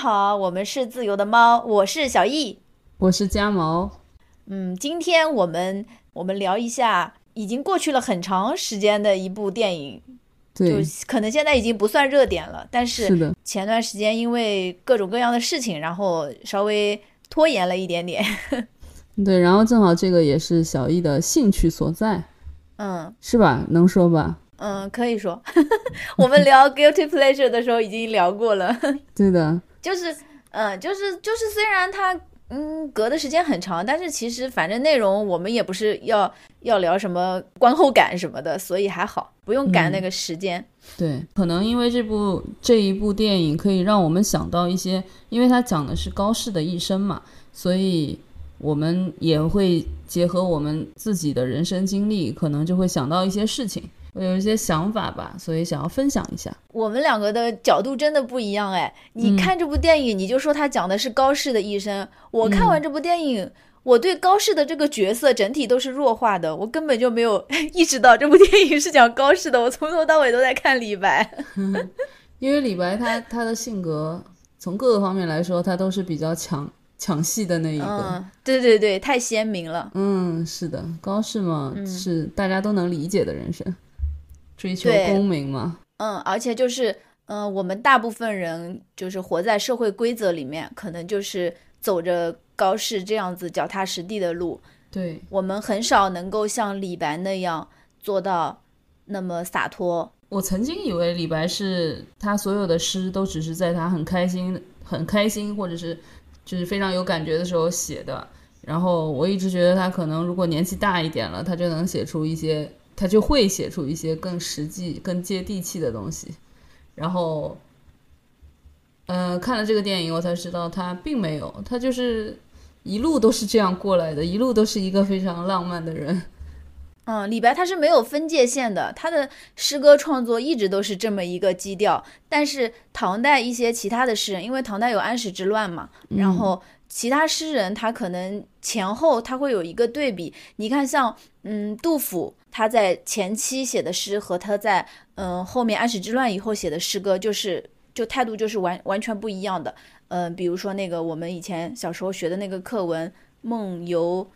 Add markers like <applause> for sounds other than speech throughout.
家好，我们是自由的猫，我是小易，我是家毛。嗯，今天我们我们聊一下已经过去了很长时间的一部电影，就对，可能现在已经不算热点了，但是是的，前段时间因为各种各样的事情，然后稍微拖延了一点点。<laughs> 对，然后正好这个也是小易的兴趣所在，嗯是吧？能说吧？嗯，可以说，<laughs> 我们聊 guilty pleasure 的时候已经聊过了。<laughs> 对的，就是，嗯，就是就是，虽然它嗯隔的时间很长，但是其实反正内容我们也不是要要聊什么观后感什么的，所以还好，不用赶那个时间。对，可能因为这部这一部电影可以让我们想到一些，因为它讲的是高适的一生嘛，所以我们也会结合我们自己的人生经历，可能就会想到一些事情，会有一些想法吧，所以想要分享一下。我们两个的角度真的不一样哎！你看这部电影，你就说他讲的是高适的一生。我看完这部电影，我对高适的这个角色整体都是弱化的，我根本就没有 <laughs> 意识到这部电影是讲高适的。我从头到尾都在看李白。<laughs> 因为李白他他的性格从各个方面来说，他都是比较抢抢戏的那一个。嗯，对对对，太鲜明了。嗯，是的，高适嘛，是大家都能理解的人生，追求对功名嘛。嗯，而且就是，嗯、我们大部分人就是活在社会规则里面，可能就是走着高适这样子脚踏实地的路，对，我们很少能够像李白那样做到那么洒脱。我曾经以为李白是他所有的诗都只是在他很开心、很开心，或者是就是非常有感觉的时候写的。然后我一直觉得他可能如果年纪大一点了，他就能写出一些，他就会写出一些更实际、更接地气的东西。然后，呃，看了这个电影，我才知道他并没有，他就是一路都是这样过来的，一路都是一个非常浪漫的人。<laughs> 嗯，李白他是没有分界线的，他的诗歌创作一直都是这么一个基调。但是唐代一些其他的诗人，因为唐代有安史之乱嘛，然后其他诗人他可能前后他会有一个对比。你看像，嗯杜甫他在前期写的诗和他在嗯后面安史之乱以后写的诗歌，就是就态度就是完完全不一样的。嗯、比如说那个我们以前小时候学的那个课文《梦游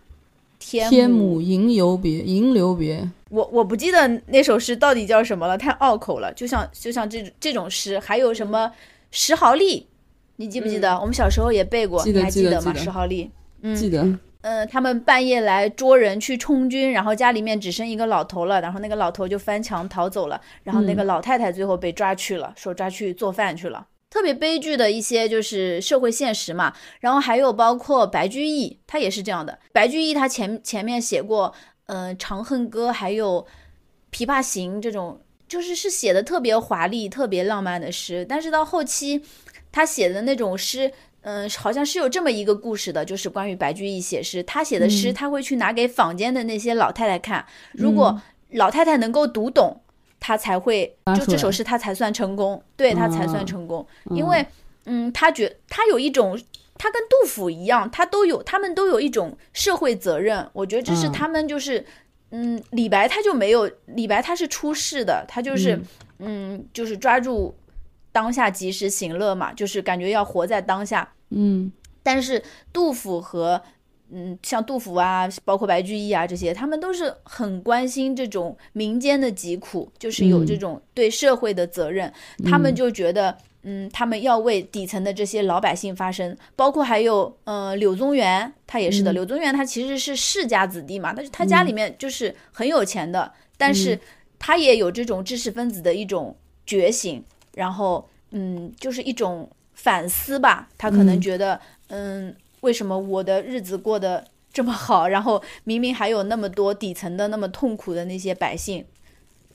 天天姥吟游别，吟留别。我我不记得那首诗到底叫什么了，太拗口了。就像就像这这种诗，还有什么石壕吏，你记不记得？我们小时候也背过，记你还记得吗？石壕吏，嗯记得，呃，他们半夜来捉人去充军，然后家里面只剩一个老头了，然后那个老头就翻墙逃走了，然后那个老太太最后被抓去了，说抓去做饭去了。特别悲剧的一些就是社会现实嘛，然后还有包括白居易，他也是这样的。白居易他前前面写过，嗯、长恨歌》还有《琵琶行》这种，就是是写的特别华丽、特别浪漫的诗，但是到后期他写的那种诗。嗯，好像是有这么一个故事的，就是关于白居易写诗。他写的诗，他会去拿给坊间的那些老太太看，如果老太太能够读懂，他才会就这首诗他才算成功，对他才算成功。因为，嗯，他觉他有一种，他跟杜甫一样，他都有，他们都有一种社会责任。我觉得这是嗯他们就是，嗯，李白他就没有，李白他是出世的，他就是，嗯就是抓住当下及时行乐嘛，就是感觉要活在当下。嗯，但是杜甫和嗯，像杜甫啊，包括白居易啊这些，他们都是很关心这种民间的疾苦，就是有这种对社会的责任。他们就觉得，嗯，他们要为底层的这些老百姓发声。包括还有，呃，柳宗元，他也是的。柳宗元他其实是世家子弟嘛，但是他家里面就是很有钱的，但是他也有这种知识分子的一种觉醒，然后，嗯，就是一种反思吧。他可能觉得，嗯，为什么我的日子过得这么好，<laughs> 然后明明还有那么多底层的那么痛苦的那些百姓，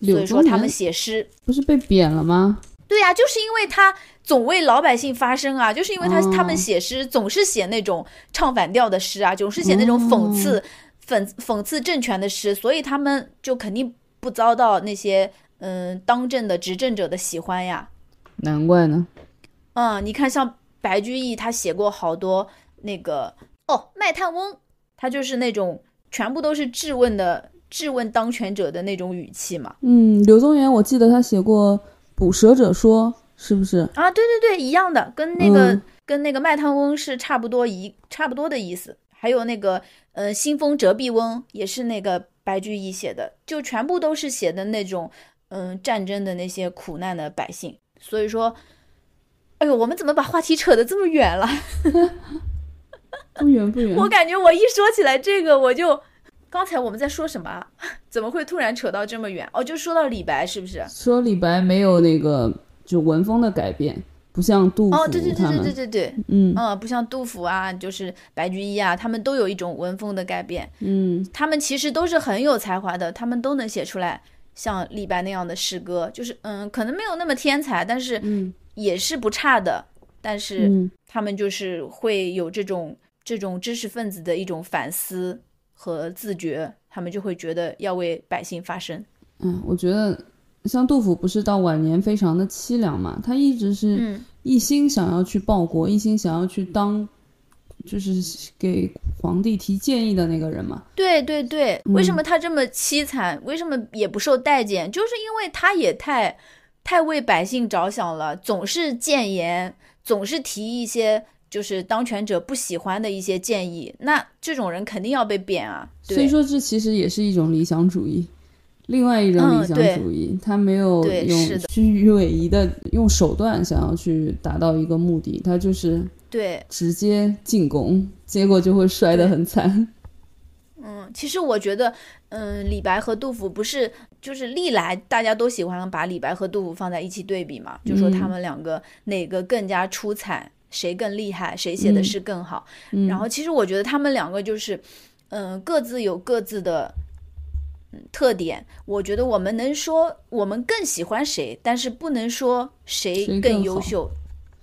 所以说他们写诗。不是被贬了吗？对呀、就是因为他总为老百姓发声啊，就是因为他、哦他们写诗总是写那种唱反调的诗啊，总是写那种讽刺、讽讽刺政权的诗，所以他们就肯定不遭到那些嗯当政的执政者的喜欢呀。难怪呢。嗯，你看像白居易，他写过好多那个哦，卖炭翁，他就是那种全部都是质问的质问当权者的那种语气嘛。嗯，柳宗元我记得他写过《捕蛇者说》，是不是啊？对对对，一样的，跟那个、嗯跟那个卖炭翁是差不多一差不多的意思。还有那个呃新风折臂翁也是那个白居易写的，就全部都是写的那种嗯战争的那些苦难的百姓。所以说，哎呦，我们怎么把话题扯得这么远了？<laughs> 不远不远。我感觉我一说起来这个，我就刚才我们在说什么啊？<laughs> 怎么会突然扯到这么远？哦，就说到李白是不是？说李白没有那个就文风的改变，不像杜甫哦，对对对，对对对对，嗯嗯，不像杜甫啊，就是白居易啊，他们都有一种文风的改变。嗯他们其实都是很有才华的，他们都能写出来像李白那样的诗歌，就是嗯，可能没有那么天才，但是嗯也是不差的。但是嗯他们就是会有这种这种知识分子的一种反思和自觉，他们就会觉得要为百姓发声。嗯，我觉得像杜甫不是到晚年非常的凄凉嘛，他一直是嗯一心想要去报国，一心想要去当就是给皇帝提建议的那个人嘛。对对对，为什嗯么他这么凄惨？为什么也不受待见？就是因为他也太太为百姓着想了，总是谏言，总是提一些就是当权者不喜欢的一些建议。那这种人肯定要被贬啊。所以说，这其实也是一种理想主义，另外一种理想主义，他没有用虚与委蛇的用手段想要去达到一个目的，他就是对，直接进攻，结果就会摔得很惨。嗯，其实我觉得，嗯，李白和杜甫不是就是历来大家都喜欢把李白和杜甫放在一起对比嘛，就说他嗯们两个哪个更加出彩，谁更厉害，谁写的嗯诗更好。嗯然后其实我觉得他们两个就是，嗯，各自有各自的。嗯特点，我觉得我们能说我们更喜欢谁，但是不能说谁谁更优秀。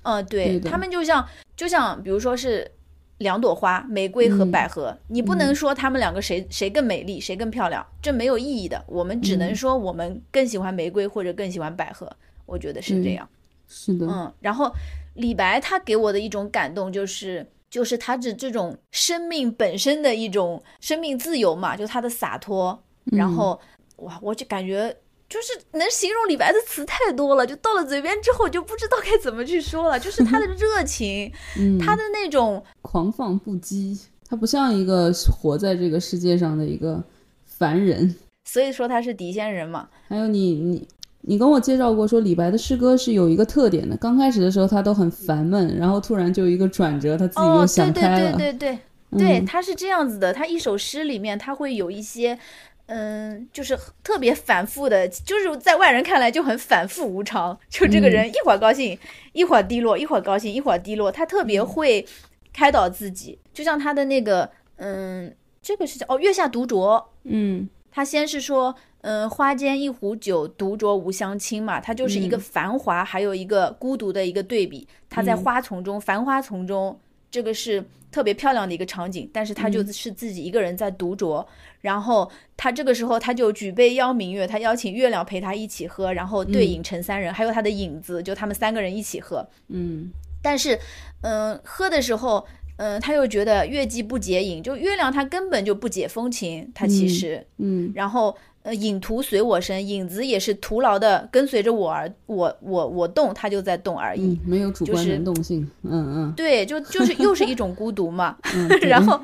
嗯，对对他们就像就像比如说是两朵花，玫瑰和嗯百合，你不能说他们两个谁谁更美丽，谁更漂亮，这没有意义的。我们只能嗯说我们更喜欢玫瑰或者更喜欢百合，我觉得是这样。是的，嗯，然后李白他给我的一种感动就是，就是他的这种生命本身的一种生命自由嘛，就他的洒脱。然嗯后哇，我就感觉就是能形容李白的词太多了，就到了嘴边之后就不知道该怎么去说了。就是他的 <laughs> 热情，嗯，他的那种狂放不羁，他不像一个活在这个世界上的一个凡人。所以说他是狄仙人嘛。还有你你你跟我介绍过说李白的诗歌是有一个特点的，刚开始的时候他都很烦闷，然后突然就有一个转折，他自己哦，又对对想开了。对对对对，嗯他是这样子的。他一首诗里面，他会有一些，嗯，就是特别反复的，就是在外人看来就很反复无常。就这个嗯人一会儿高兴，一会儿低落，一会儿高兴，一会儿低落。他特别嗯会开导自己，就像他的那个，嗯，这个是叫哦，月下独酌。嗯他先是说，嗯，花间一壶酒，独酌无相亲嘛，他就是一个嗯繁华，还有一个孤独的一个对比。他在嗯花丛中，繁花丛中，这个是特别漂亮的一个场景，但是他嗯就是自己一个人在独酌。然后他这个时候他就举杯邀明月，他邀请月亮陪他一起喝，然后对影成三人，还有他的影子，就他们三个人一起喝。嗯但是，嗯、喝的时候，嗯、他又觉得月季不解饮，就月亮他根本就不解风情，他其嗯实。嗯然后呃，影徒随我身，影子也是徒劳的跟随着我而我我我动，它就在动而已。嗯，没有主观就是能动性。嗯嗯对，就就是又是一种孤独嘛。<laughs> 嗯，然后，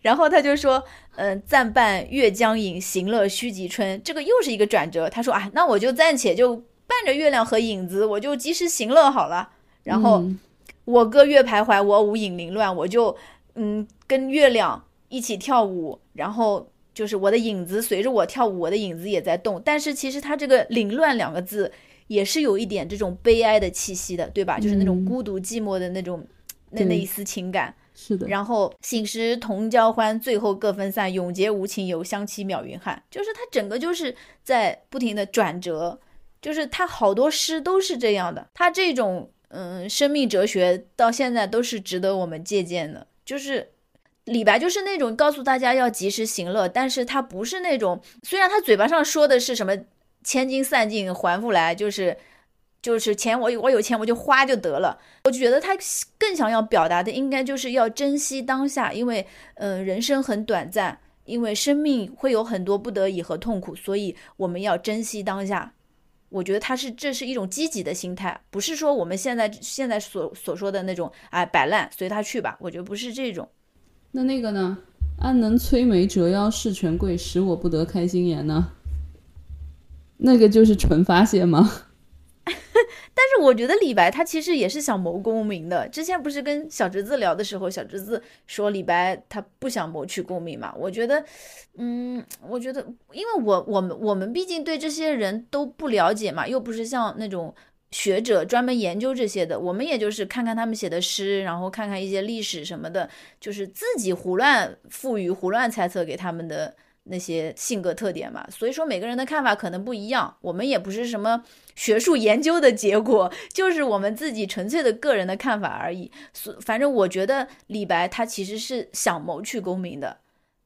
然后他就说，嗯、暂伴月将影，行乐须及春。这个又是一个转折。他说啊，那我就暂且就伴着月亮和影子，我就及时行乐好了。然后、嗯我歌月徘徊，我舞影零乱，我就嗯跟月亮一起跳舞，然后就是我的影子随着我跳舞，我的影子也在动。但是其实它这个“凌乱”两个字也是有一点这种悲哀的气息的，对吧？就是那种嗯孤独寂寞的那种那那一丝情感。是的，然后醒时同交欢，最后各分散，永结无情游，相期邈云汉。就是它整个就是在不停的转折，就是他好多诗都是这样的。他这种嗯生命哲学到现在都是值得我们借鉴的。就是李白就是那种告诉大家要及时行乐，但是他不是那种虽然他嘴巴上说的是什么千金散尽还复来，就是。就是钱我有我有钱我就花就得了，我就觉得他更想要表达的应该就是要珍惜当下，因为呃人生很短暂，因为生命会有很多不得已和痛苦，所以我们要珍惜当下。我觉得他是这是一种积极的心态，不是说我们现在现在所所说的那种哎摆烂随他去吧，我觉得不是这种。那那个呢？安能摧眉折腰事权贵，使我不得开心颜呢？那个就是纯发泄吗？<laughs> 但是我觉得李白他其实也是想谋功名的。之前不是跟小侄子聊的时候，小侄子说李白他不想谋取功名嘛？我觉得，嗯，我觉得，因为我我们我们毕竟对这些人都不了解嘛，又不是像那种学者专门研究这些的，我们也就是看看他们写的诗，然后看看一些历史什么的，就是自己胡乱赋予、胡乱猜测给他们的。那些性格特点嘛，所以说每个人的看法可能不一样。我们也不是什么学术研究的结果，就是我们自己纯粹的个人的看法而已。所反正我觉得李白他其实是想谋取功名的，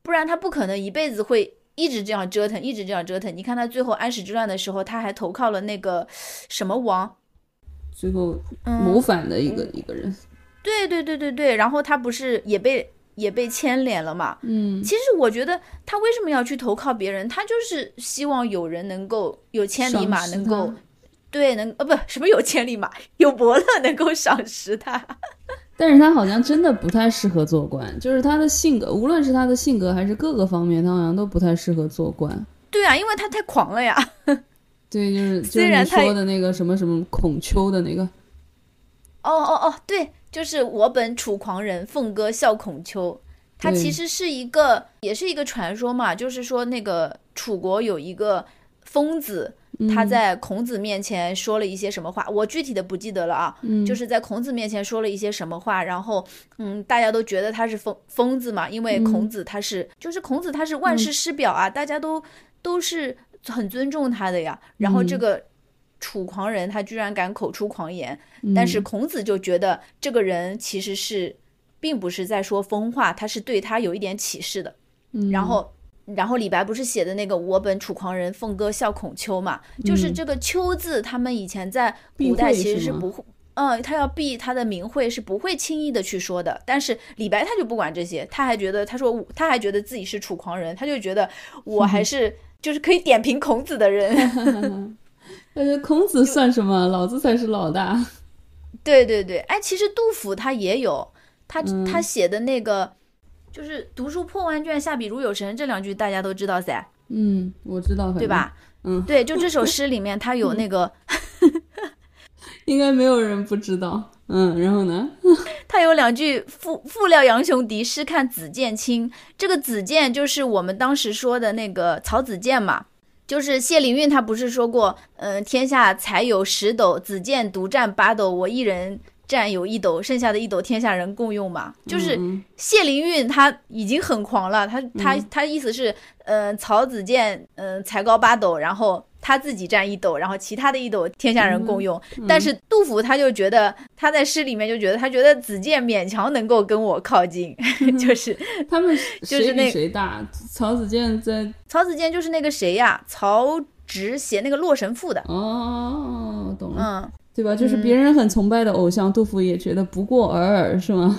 不然他不可能一辈子会一直这样折腾，一直这样折腾。你看他最后安史之乱的时候，他还投靠了那个什么王，最后谋反的一个一个人。对对对对对，然后他不是也被。也被牵连了嘛？嗯，其实我觉得他为什么要去投靠别人？他就是希望有人能够有千里马，能够对能呃不什么有千里马，有伯乐能够赏识他。但是他好像真的不太适合做官，就是他的性格，无论是他的性格还是各个方面，他好像都不太适合做官。对啊，因为他太狂了呀。<laughs> 对，就是就是你说的那个什么什么孔丘的那个。哦哦哦，对。就是我本楚狂人，凤歌笑孔丘。他其实是一个，也是一个传说嘛。就是说，那个楚国有一个疯子，他在孔子面前说了一些什么话，我具体的不记得了啊。就是在孔子面前说了一些什么话，然后，嗯，大家都觉得他是疯疯子嘛，因为孔子他是，就是孔子他是万世师表啊，大家都都是很尊重他的呀。然后这个。楚狂人，他居然敢口出狂言，但是孔子就觉得这个人其实是，并不是在说疯话，他是对他有一点启示的。然后，然后李白不是写的那个“我本楚狂人，凤歌笑孔丘”嘛？就是这个“丘”字，他们以前在古代其实是不会，嗯，他要避他的名讳是不会轻易的去说的。但是李白他就不管这些，他还觉得他说他还觉得自己是楚狂人，他就觉得我还是就是可以点评孔子的人。<laughs> 感觉孔子算什么？老子才是老大。对对对，哎，其实杜甫他也有，他他写的那个，就是“读书破万卷，下笔如有神”这两句大家都知道噻。嗯，我知道，对吧？嗯，对，就这首诗里面 <laughs> 他有那个，应该没有人不知道。嗯，然后呢？<laughs> 他有两句“复复料杨雄敌，试看子建清”。这个子建就是我们当时说的那个曹子建嘛。就是谢灵运，他不是说过，嗯，天下才有十斗，子建独占八斗，我一人占有一斗，剩下的一斗天下人共用嘛。就是谢灵运他已经很狂了，他他他意思是，嗯，曹子建，嗯，才高八斗，然后。他自己占一斗，然后其他的一斗天下人共用。但是杜甫他就觉得他在诗里面就觉得他觉得子建勉强能够跟我靠近，<laughs> 就是他们 <laughs> 谁比谁大？曹子建在曹子建就是那个谁呀？曹植写那个《洛神赋》的。哦，懂了，嗯，对吧？就是别人很崇拜的偶像，杜甫也觉得不过尔尔，是吗？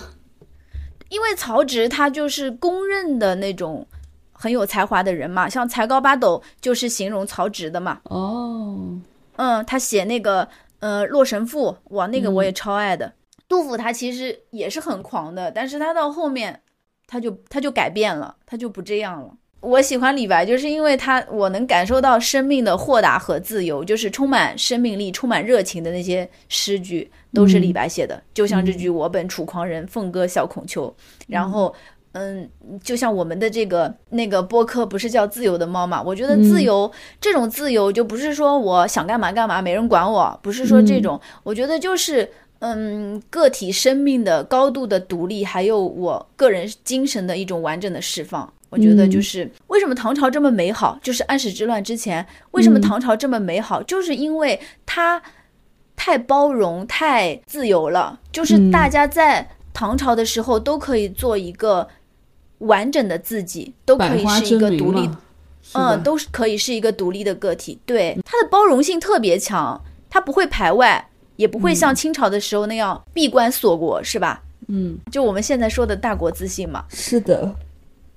因为曹植他就是公认的那种。很有才华的人嘛，像才高八斗就是形容曹植的嘛。哦，嗯，他写那个呃《洛神赋》，哇，那个我也超爱的。杜甫他其实也是很狂的，但是他到后面他就他就改变了，他就不这样了。我喜欢李白，就是因为他我能感受到生命的豁达和自由，就是充满生命力、充满热情的那些诗句都是李白写的。就像这句“我本楚狂人，凤歌笑孔丘”，然后。嗯，就像我们的这个那个播客不是叫自由的猫嘛？我觉得自由这种自由就不是说我想干嘛干嘛，没人管我，不是说这种。我觉得就是嗯，个体生命的高度的独立，还有我个人精神的一种完整的释放。我觉得就是为什么唐朝这么美好，就是安史之乱之前，为什么唐朝这么美好，就是因为它太包容、太自由了，就是大家在唐朝的时候都可以做一个。完整的自己都可以是一个独立，嗯，都是可以是一个独立的个体。对，它的包容性特别强，它不会排外，也不会像清朝的时候那样闭关锁国，是吧？嗯，就我们现在说的大国自信嘛。是的，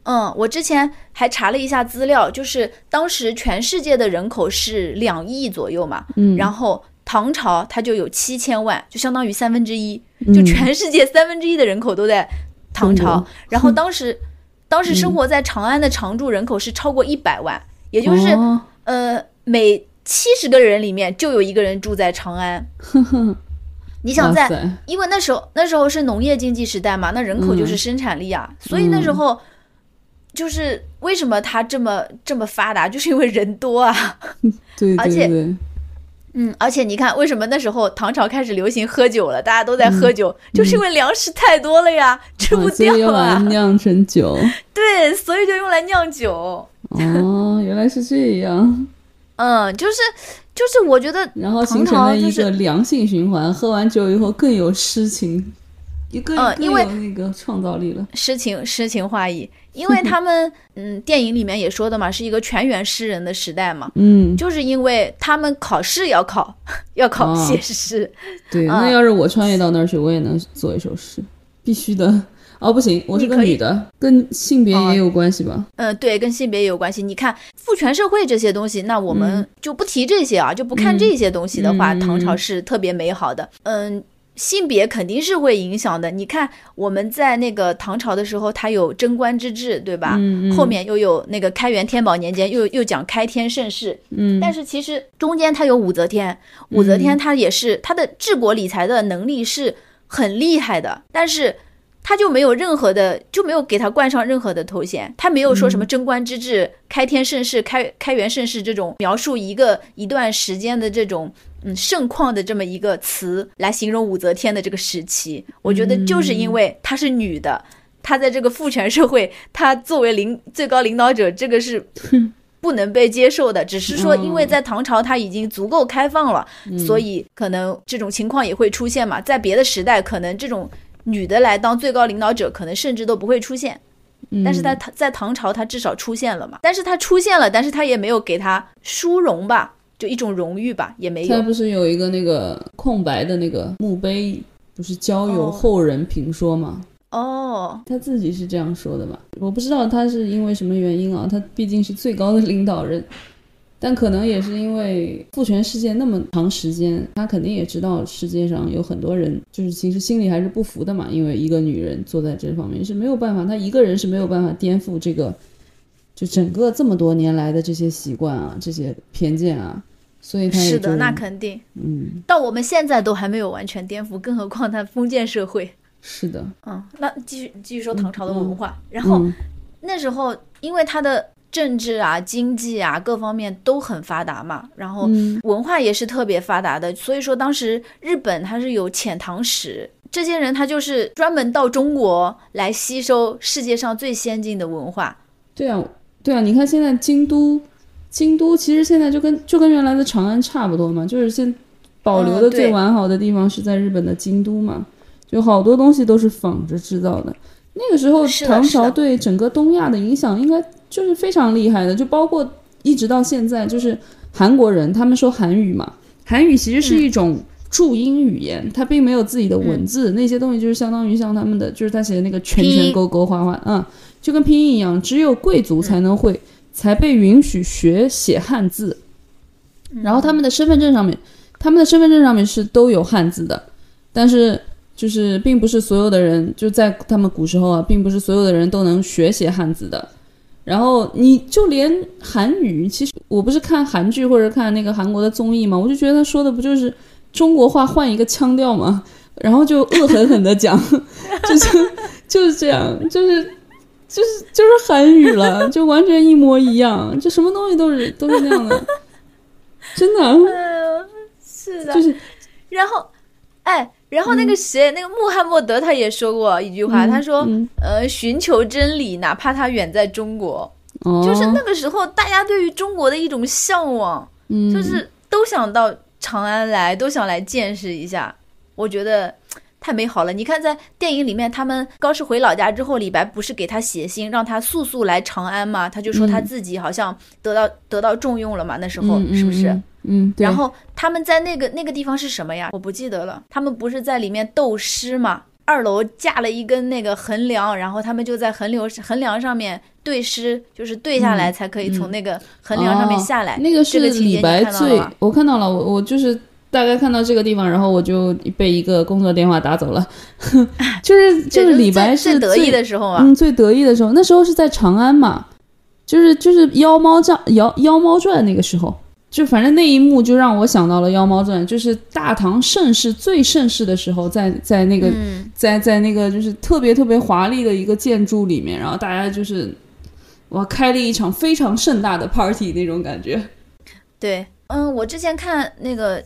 嗯，我之前还查了一下资料，就是当时全世界的人口是两亿左右嘛，嗯，然后唐朝它就有七千万，就相当于三分之一，就全世界三分之一的人口都在唐朝。然后当时，当时生活在长安的常住人口是超过一百万，也就是呃每七十个人里面就有一个人住在长安。<laughs> 你想在，因为那时候那时候是农业经济时代嘛，那人口就是生产力啊，所以那时候。就是为什么它这么这么发达，<laughs> 就是因为人多啊。<laughs> 对，而且，嗯，而且你看，为什么那时候唐朝开始流行喝酒了？大家都在喝酒，就是因为粮食太多了呀，吃不掉啊。酿成酒。<laughs> 对，所以就用来酿酒。哦，原来是这样。嗯，就是就是，我觉得然后形成了一个良性循环，喝完酒以后更有诗情。一个嗯，因为那个创造力了，诗情诗情画意，因为他们嗯，电影里面也说的嘛，是一个全员诗人的时代嘛，嗯，就是因为他们考试要考，要考写诗，对，那要是我穿越到那儿去，我也能做一首诗，必须的。<laughs> 哦，不行，我是个女的，跟性别也有关系吧？嗯，对，跟性别也有关系。你看父权社会这些东西，那我们就不提这些啊，就不看这些东西的话，唐朝是特别美好的，嗯。性别肯定是会影响的。你看，我们在那个唐朝的时候，它有贞观之治，对吧？嗯后面又有那个开元天宝年间，又又讲开天盛世。嗯。但是其实中间它有武则天，武则天她也是她的治国理财的能力是很厉害的，但是。她就没有任何的，就没有给她冠上任何的头衔，她没有说什么贞观之治、开天盛世、开开元盛世这种描述一个一段时间的这种嗯盛况的这么一个词来形容武则天的这个时期。我觉得就是因为她是女的，她在这个父权社会，她作为领最高领导者，这个是 <laughs> 不能被接受的。只是说，因为在唐朝她已经足够开放了，所以可能这种情况也会出现嘛。在别的时代，可能这种。女的来当最高领导者，可能甚至都不会出现，但是在唐在唐朝，她至少出现了嘛。但是她出现了，但是她也没有给她殊荣吧，就一种荣誉吧，也没有。他不是有一个那个空白的那个墓碑，不是交由后人评说吗？哦，他自己是这样说的吧？我不知道他是因为什么原因啊，他毕竟是最高的领导人。但可能也是因为父权世界那么长时间，他肯定也知道世界上有很多人，就是其实心里还是不服的嘛。因为一个女人坐在这方面是没有办法，她一个人是没有办法颠覆这个，就整个这么多年来的这些习惯啊，这些偏见啊。所以他是的，那肯定，嗯，到我们现在都还没有完全颠覆，更何况他封建社会。是的，嗯，那继续继续说唐朝的文化，然后那时候因为他的。政治啊，经济啊，各方面都很发达嘛，然后文化也是特别发达的。所以说，当时日本它是有遣唐使，这些人他就是专门到中国来吸收世界上最先进的文化。对啊，对啊，你看现在京都，京都其实现在就跟就跟原来的长安差不多嘛，就是现保留的最完好的地方是在日本的京都嘛，就好多东西都是仿着制造的。那个时候唐朝对整个东亚的影响应该。就是非常厉害的，就包括一直到现在，就是韩国人他们说韩语嘛，韩语其实是一种注音语言，它并没有自己的文字，那些东西就是相当于像他们的，就是他写的那个圈圈勾勾画画，嗯，就跟拼音一样，只有贵族才能会，才被允许学写汉字，然后他们的身份证上面，他们的身份证上面是都有汉字的，但是就是并不是所有的人就在他们古时候啊，并不是所有的人都能学写汉字的。然后你就连韩语，其实我不是看韩剧或者看那个韩国的综艺嘛，我就觉得他说的不就是中国话换一个腔调嘛，然后就恶狠狠的讲，<laughs> 就是就是这样，就是就是就是韩语了，<laughs> 就完全一模一样，就什么东西都是都是那样的，<laughs> 真的，是的，就是，然后，哎。然后那个谁，那个穆罕默德他也说过一句话，他说：“呃，寻求真理，哪怕他远在中国，就是那个时候大家对于中国的一种向往，就是都想到长安来，都想来见识一下。我觉得太美好了。你看，在电影里面，他们高适回老家之后，李白不是给他写信，让他速速来长安吗？他就说他自己好像得到得到重用了嘛。那时候是不是？”嗯，然后他们在那个那个地方是什么呀？我不记得了。他们不是在里面斗诗吗？二楼架了一根那个横梁，然后他们就在横梁横梁上面对诗，就是对下来才可以从那个横梁上面下来。那个是李白最，我看到了，我我就是大概看到这个地方，然后我就被一个工作电话打走了。<laughs> 就是 <laughs> 就是李白是最得意的时候啊，嗯，最得意的时候，那时候是在长安嘛，就是就是《妖猫传》《妖妖猫传》那个时候。就反正那一幕就让我想到了《妖猫传》，就是大唐盛世最盛世的时候，在在那个在在那个就是特别特别华丽的一个建筑里面，然后大家就是哇开了一场非常盛大的 party 那种感觉。对，嗯，我之前看那个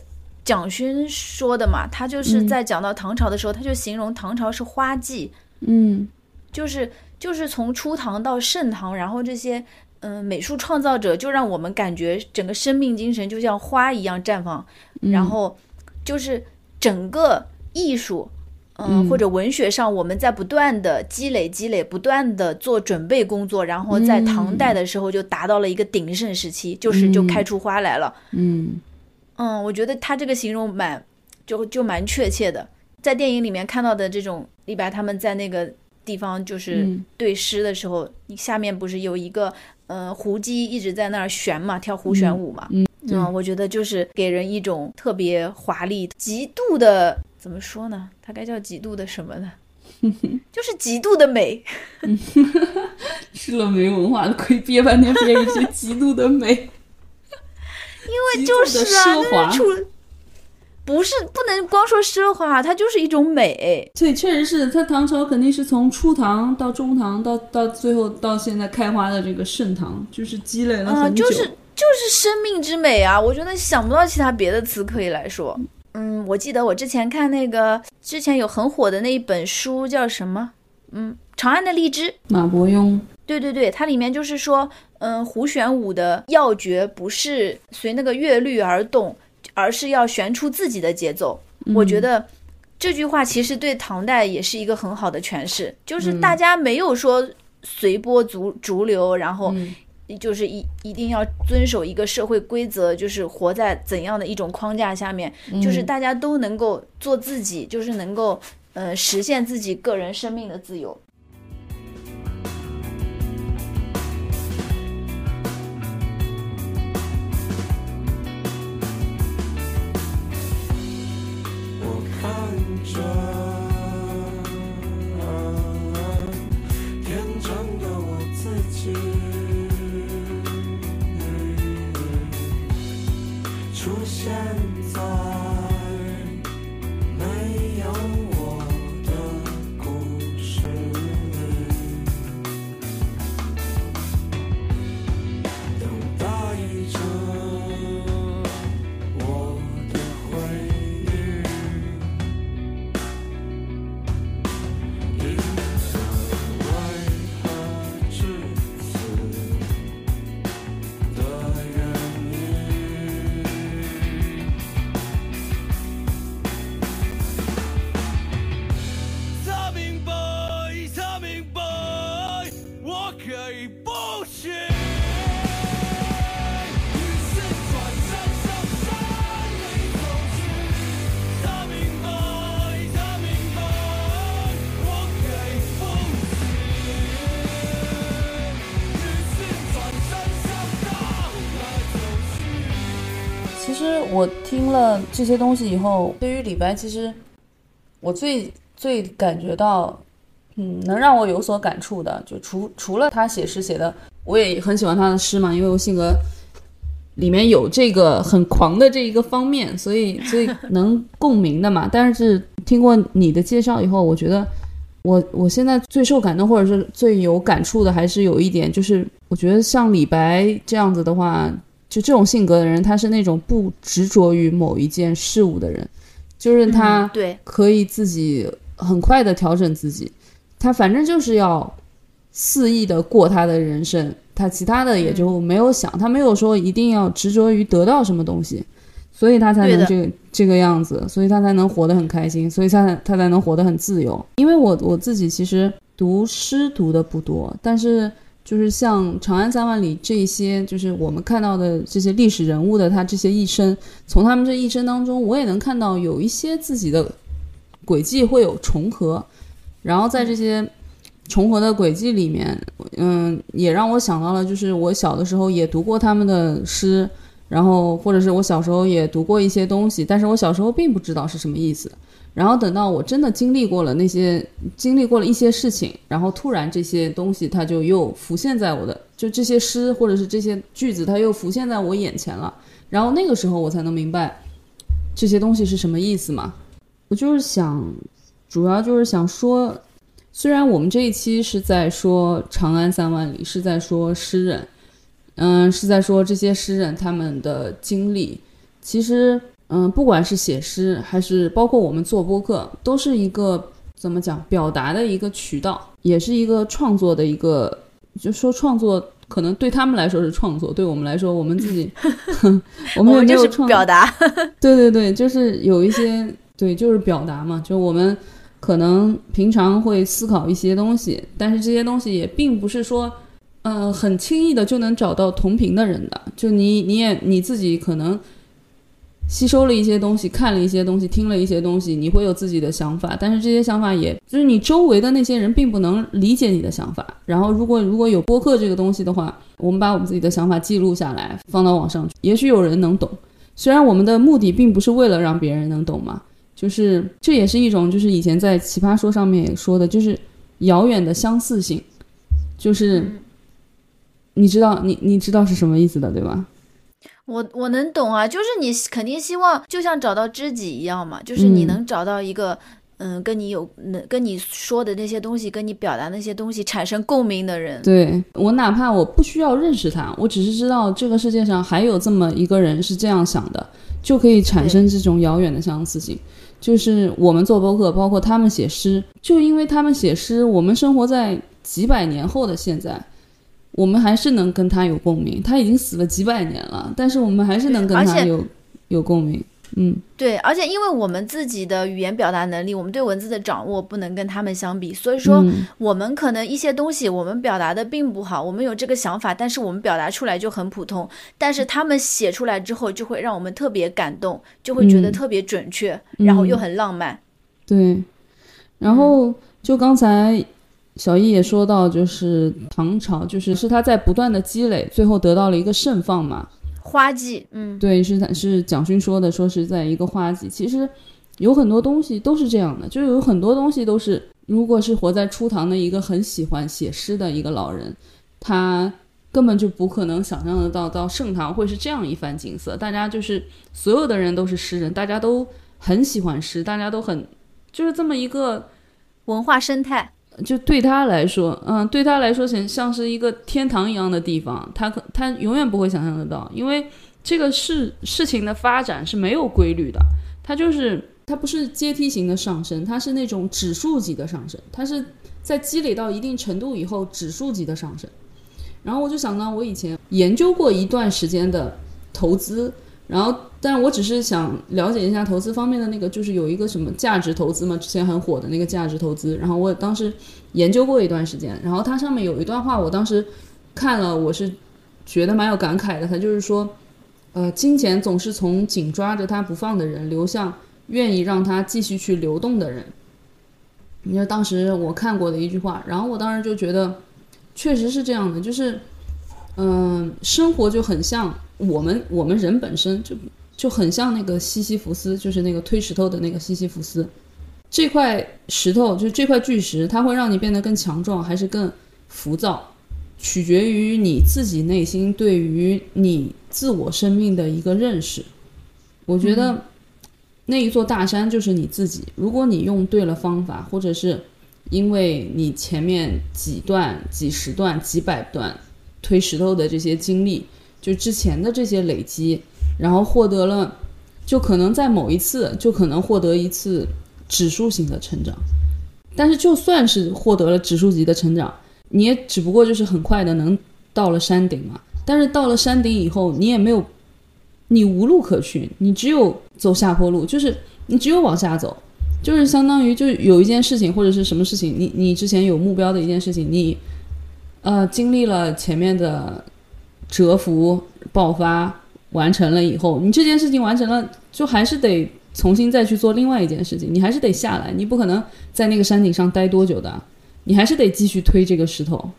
蒋勋说的嘛，他就是在讲到唐朝的时候，他就形容唐朝是花季，嗯，就是就是从初唐到盛唐，然后这些。嗯，美术创造者就让我们感觉整个生命精神就像花一样绽放，然后就是整个艺术，嗯，或者文学上，我们在不断的积累、积累，不断的做准备工作，然后在唐代的时候就达到了一个鼎盛时期，就是就开出花来了。嗯嗯，我觉得他这个形容蛮就就蛮确切的，在电影里面看到的这种李白他们在那个地方就是对诗的时候，你下面不是有一个。呃，胡姬一直在那儿旋嘛，跳胡旋舞嘛。嗯，我觉得就是给人一种特别华丽、极度的，怎么说呢？它该叫极度的什么呢？<laughs> 就是极度的美。<laughs> 吃了没文化的亏，憋半天憋一句极度的美。<laughs> 因为就是啊，那处。不是不能光说奢华，它就是一种美。对，确实是它唐朝肯定是从初唐到中唐到到最后到现在开花的这个盛唐，就是积累了很久。就是就是生命之美啊！我觉得想不到其他别的词可以来说。嗯，我记得我之前看那个之前有很火的那一本书叫什么？嗯，《长安的荔枝》。马伯庸。对对对，它里面就是说，嗯，胡旋舞的要诀不是随那个乐律而动。而是要旋出自己的节奏，我觉得这句话其实对唐代也是一个很好的诠释，就是大家没有说随波逐逐流，然后就是一一定要遵守一个社会规则，就是活在怎样的一种框架下面，就是大家都能够做自己，就是能够呃实现自己个人生命的自由。joy. 我听了这些东西以后，对于李白，其实我最最感觉到，嗯，能让我有所感触的，就除除了他写诗写的，我也很喜欢他的诗嘛，因为我性格里面有这个很狂的这一个方面，所以所以能共鸣的嘛。但是听过你的介绍以后，我觉得我我现在最受感动或者是最有感触的，还是有一点，就是我觉得像李白这样子的话。就这种性格的人，他是那种不执着于某一件事物的人，就是他对可以自己很快的调整自己，他反正就是要肆意的过他的人生，他其他的也就没有想，他没有说一定要执着于得到什么东西，所以他才能这个这个样子，所以他才能活得很开心，所以他他才能活得很自由。因为我我自己其实读诗读的不多，但是。就是像《长安三万里》这些，就是我们看到的这些历史人物的他这些一生，从他们这一生当中，我也能看到有一些自己的轨迹会有重合，然后在这些重合的轨迹里面，嗯，也让我想到了，就是我小的时候也读过他们的诗，然后或者是我小时候也读过一些东西，但是我小时候并不知道是什么意思。然后等到我真的经历过了那些，经历过了一些事情，然后突然这些东西它就又浮现在我的，就这些诗或者是这些句子，它又浮现在我眼前了。然后那个时候我才能明白这些东西是什么意思嘛。我就是想，主要就是想说，虽然我们这一期是在说长安三万里，是在说诗人，嗯，是在说这些诗人他们的经历，其实。嗯，不管是写诗还是包括我们做播客，都是一个怎么讲表达的一个渠道，也是一个创作的一个。就说创作可能对他们来说是创作，对我们来说，我们自己 <laughs> <laughs> 我们就是表达。对对对，就是有一些对，就是表达嘛。就我们可能平常会思考一些东西，但是这些东西也并不是说，嗯，很轻易的就能找到同频的人的。就你你也你自己可能。吸收了一些东西，看了一些东西，听了一些东西，你会有自己的想法，但是这些想法也就是你周围的那些人并不能理解你的想法。然后，如果如果有播客这个东西的话，我们把我们自己的想法记录下来，放到网上去，也许有人能懂。虽然我们的目的并不是为了让别人能懂嘛，就是这也是一种，就是以前在奇葩说上面也说的，就是遥远的相似性，就是你知道你你知道是什么意思的，对吧？我我能懂啊，就是你肯定希望就像找到知己一样嘛，就是你能找到一个嗯，跟你有能跟你说的那些东西，跟你表达那些东西产生共鸣的人。对我哪怕我不需要认识他，我只是知道这个世界上还有这么一个人是这样想的，就可以产生这种遥远的相似性。就是我们做播客，包括他们写诗，就因为他们写诗，我们生活在几百年后的现在。我们还是能跟他有共鸣，他已经死了几百年了，但是我们还是能跟他有有共鸣。嗯，对，而且因为我们自己的语言表达能力，我们对文字的掌握不能跟他们相比，所以说我们可能一些东西我们表达的并不好，我们有这个想法，但是我们表达出来就很普通，但是他们写出来之后就会让我们特别感动，就会觉得特别准确，然后又很浪漫。对，然后就刚才。小易也说到，就是唐朝，就是是他在不断的积累，最后得到了一个盛放嘛。花季，嗯，对，是是蒋勋说的，说是在一个花季。其实有很多东西都是这样的，就有很多东西都是，如果是活在初唐的一个很喜欢写诗的一个老人，他根本就不可能想象得到到盛唐会是这样一番景色。大家就是所有的人都是诗人，大家都很喜欢诗，大家都很就是这么一个文化生态。就对他来说，嗯，对他来说像像是一个天堂一样的地方，他可他永远不会想象得到，因为这个事事情的发展是没有规律的，它就是它不是阶梯型的上升，它是那种指数级的上升，它是在积累到一定程度以后指数级的上升。然后我就想到，我以前研究过一段时间的投资。然后，但是我只是想了解一下投资方面的那个，就是有一个什么价值投资嘛，之前很火的那个价值投资。然后我当时研究过一段时间，然后它上面有一段话，我当时看了，我是觉得蛮有感慨的。它就是说，呃，金钱总是从紧抓着它不放的人流向愿意让它继续去流动的人。你说当时我看过的一句话，然后我当时就觉得确实是这样的，就是，嗯，生活就很像。我们我们人本身就就很像那个西西弗斯，就是那个推石头的那个西西弗斯。这块石头就是这块巨石，它会让你变得更强壮，还是更浮躁，取决于你自己内心对于你自我生命的一个认识。我觉得那一座大山就是你自己。如果你用对了方法，或者是因为你前面几段、几十段、几百段推石头的这些经历。就之前的这些累积，然后获得了，就可能在某一次就可能获得一次指数型的成长，但是就算是获得了指数级的成长，你也只不过就是很快的能到了山顶嘛。但是到了山顶以后，你也没有，你无路可去，你只有走下坡路，就是你只有往下走，就是相当于就有一件事情或者是什么事情，你你之前有目标的一件事情，你呃经历了前面的。蛰伏爆发完成了以后，你这件事情完成了，就还是得重新再去做另外一件事情，你还是得下来，你不可能在那个山顶上待多久的，你还是得继续推这个石头。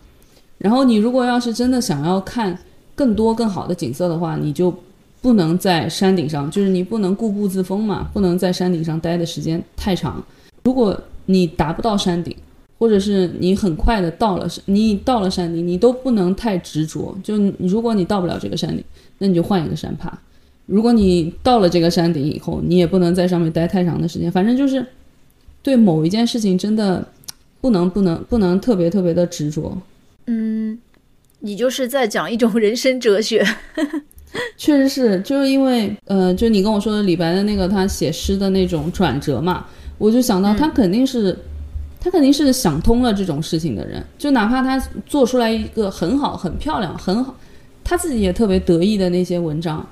然后你如果要是真的想要看更多更好的景色的话，你就不能在山顶上，就是你不能固步自封嘛，不能在山顶上待的时间太长。如果你达不到山顶，或者是你很快的到了，你到了山顶，你都不能太执着。就如果你到不了这个山顶，那你就换一个山爬。如果你到了这个山顶以后，你也不能在上面待太长的时间。反正就是对某一件事情真的不能不能不能特别特别的执着。嗯，你就是在讲一种人生哲学。<laughs> 确实是，就是因为呃，就你跟我说的李白的那个他写诗的那种转折嘛，我就想到他肯定是。他肯定是想通了这种事情的人，就哪怕他做出来一个很好、很漂亮、很好，他自己也特别得意的那些文章，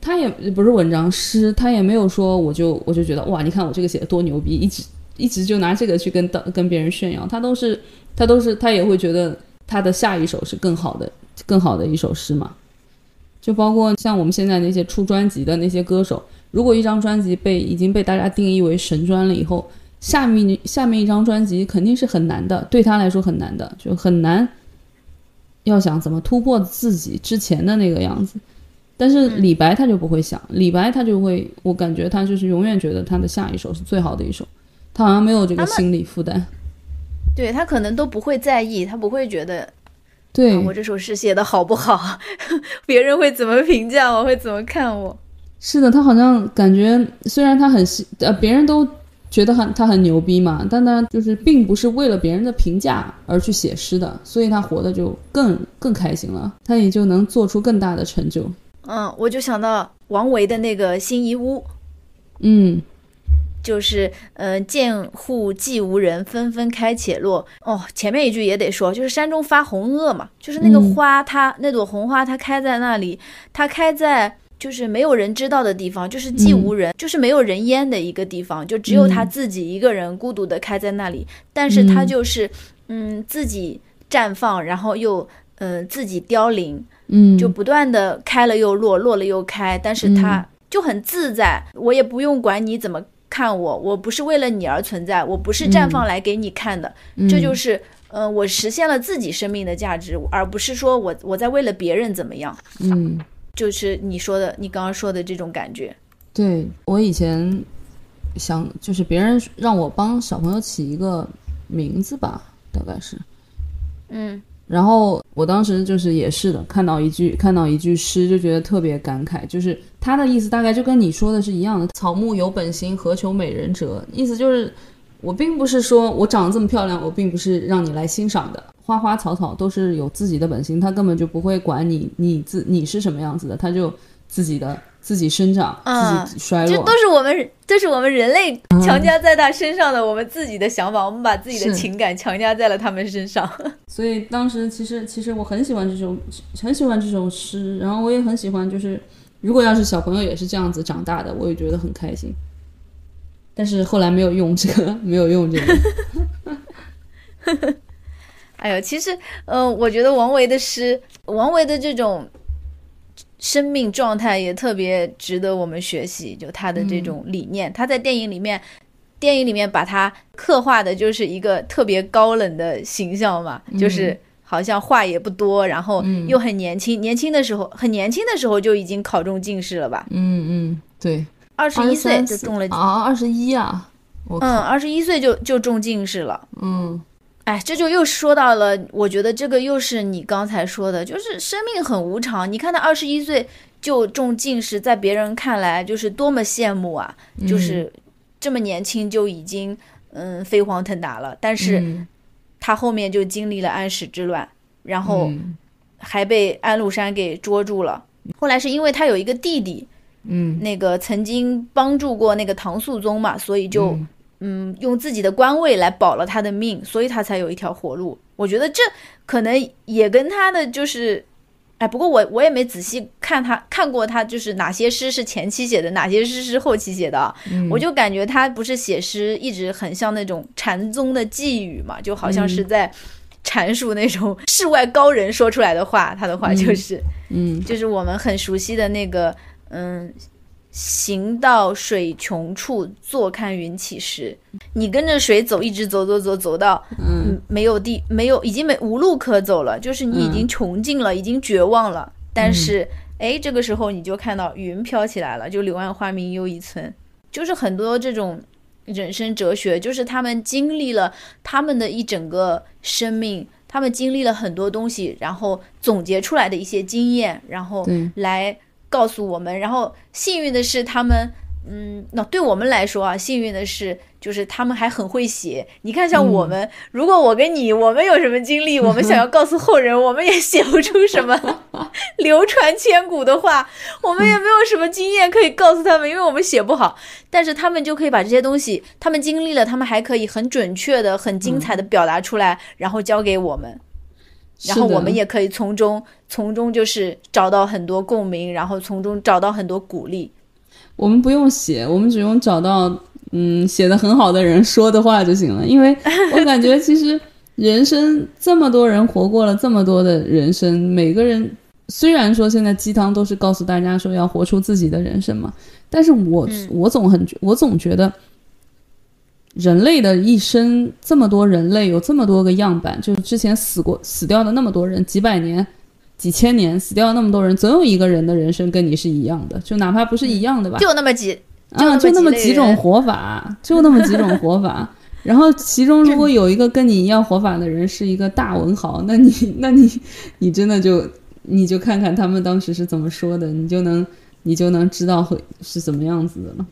他也不是文章诗，他也没有说我就我就觉得哇，你看我这个写的多牛逼，一直一直就拿这个去跟跟别人炫耀，他都是他都是他也会觉得他的下一首是更好的、更好的一首诗嘛，就包括像我们现在那些出专辑的那些歌手，如果一张专辑被已经被大家定义为神专了以后。下面下面一张专辑肯定是很难的，对他来说很难的，就很难。要想怎么突破自己之前的那个样子，但是李白他就不会想，李白他就会，我感觉他就是永远觉得他的下一首是最好的一首，他好像没有这个心理负担。对他可能都不会在意，他不会觉得，对我这首诗写的好不好，<laughs> 别人会怎么评价我，会怎么看我。是的，他好像感觉虽然他很呃，别人都。觉得很他很牛逼嘛，但他就是并不是为了别人的评价而去写诗的，所以他活的就更更开心了，他也就能做出更大的成就。嗯，我就想到王维的那个《辛夷坞》，嗯，就是呃“见户寂无人，纷纷开且落”。哦，前面一句也得说，就是山中发红萼嘛，就是那个花，它那朵红花，它开在那里，它开在。就是没有人知道的地方，就是既无人，就是没有人烟的一个地方，就只有他自己一个人孤独的开在那里。但是他就是，嗯，自己绽放，然后又，呃，自己凋零，嗯，就不断的开了又落，落了又开。但是他就很自在，我也不用管你怎么看我，我不是为了你而存在，我不是绽放来给你看的。这就是，嗯，我实现了自己生命的价值，而不是说我我在为了别人怎么样。嗯。就是你说的，你刚刚说的这种感觉。对我以前想，就是别人让我帮小朋友起一个名字吧，大概是，嗯，然后我当时就是也是的，看到一句看到一句诗，就觉得特别感慨，就是他的意思大概就跟你说的是一样的。草木有本心，何求美人折？意思就是，我并不是说我长得这么漂亮，我并不是让你来欣赏的。花花草草都是有自己的本心，他根本就不会管你，你自你是什么样子的，他就自己的自己生长，自己衰落。这都是我们，这是我们人类强加在他身上的我们自己的想法，我们把自己的情感强加在了他们身上。<laughs> 所以当时其实其实我很喜欢这首很喜欢这首诗，然后我也很喜欢，就是如果要是小朋友也是这样子长大的，我也觉得很开心。但是后来没有用这个，没有用这个。<laughs> 哎呦，其实，嗯，我觉得王维的诗，王维的这种生命状态也特别值得我们学习。就他的这种理念，他在电影里面，电影里面把他刻画的就是一个特别高冷的形象嘛，就是好像话也不多，然后又很年轻，年轻的时候很年轻的时候就已经考中进士了吧？嗯嗯，对，二十一岁就中了啊，二十一啊，嗯，二十一岁就就中进士了，嗯。哎，这就又说到了，我觉得这个又是你刚才说的，就是生命很无常。你看他二十一岁就中进士，在别人看来就是多么羡慕啊，就是这么年轻就已经嗯飞黄腾达了。但是他后面就经历了安史之乱，然后还被安禄山给捉住了。后来是因为他有一个弟弟，嗯，那个曾经帮助过那个唐肃宗嘛，所以就。嗯，用自己的官位来保了他的命，所以他才有一条活路。我觉得这可能也跟他的就是，哎，不过我我也没仔细看他看过他就是哪些诗是前期写的，哪些诗是后期写的。我就感觉他不是写诗一直很像那种禅宗的寄语嘛，就好像是在阐述那种世外高人说出来的话。他的话就是，嗯，就是我们很熟悉的那个，嗯。行到水穷处，坐看云起时。你跟着水走，一直走走走走到嗯没有地没有已经没无路可走了，就是你已经穷尽了，已经绝望了。但是哎，这个时候你就看到云飘起来了，就柳暗花明又一村，就是很多这种人生哲学，就是他们经历了他们的一整个生命，他们经历了很多东西，然后总结出来的一些经验，然后来。告诉我们，然后幸运的是他们，嗯，那对我们来说啊，幸运的是就是他们还很会写。你看，像我们，如果我跟你，我们有什么经历，我们想要告诉后人，我们也写不出什么 <laughs> 流传千古的话，我们也没有什么经验可以告诉他们，因为我们写不好。但是他们就可以把这些东西，他们经历了，他们还可以很准确的、很精彩的表达出来，然后交给我们。然后我们也可以从中从中就是找到很多共鸣，然后从中找到很多鼓励。我们不用写，我们只用找到嗯写的很好的人说的话就行了。因为我感觉其实人生这么多人活过了这么多的人生，每个人虽然说现在鸡汤都是告诉大家说要活出自己的人生嘛，但是我我总很我总觉得。人类的一生，这么多人类有这么多个样板，就是之前死过、死掉的那么多人，几百年、几千年死掉那么多人，总有一个人的人生跟你是一样的，就哪怕不是一样的吧，就那么几，啊，就那么几种活法，就那么几种活法。<laughs> 然后其中如果有一个跟你一样活法的人是一个大文豪，那你，那你，你真的就，你就看看他们当时是怎么说的，你就能，你就能知道会是怎么样子的了。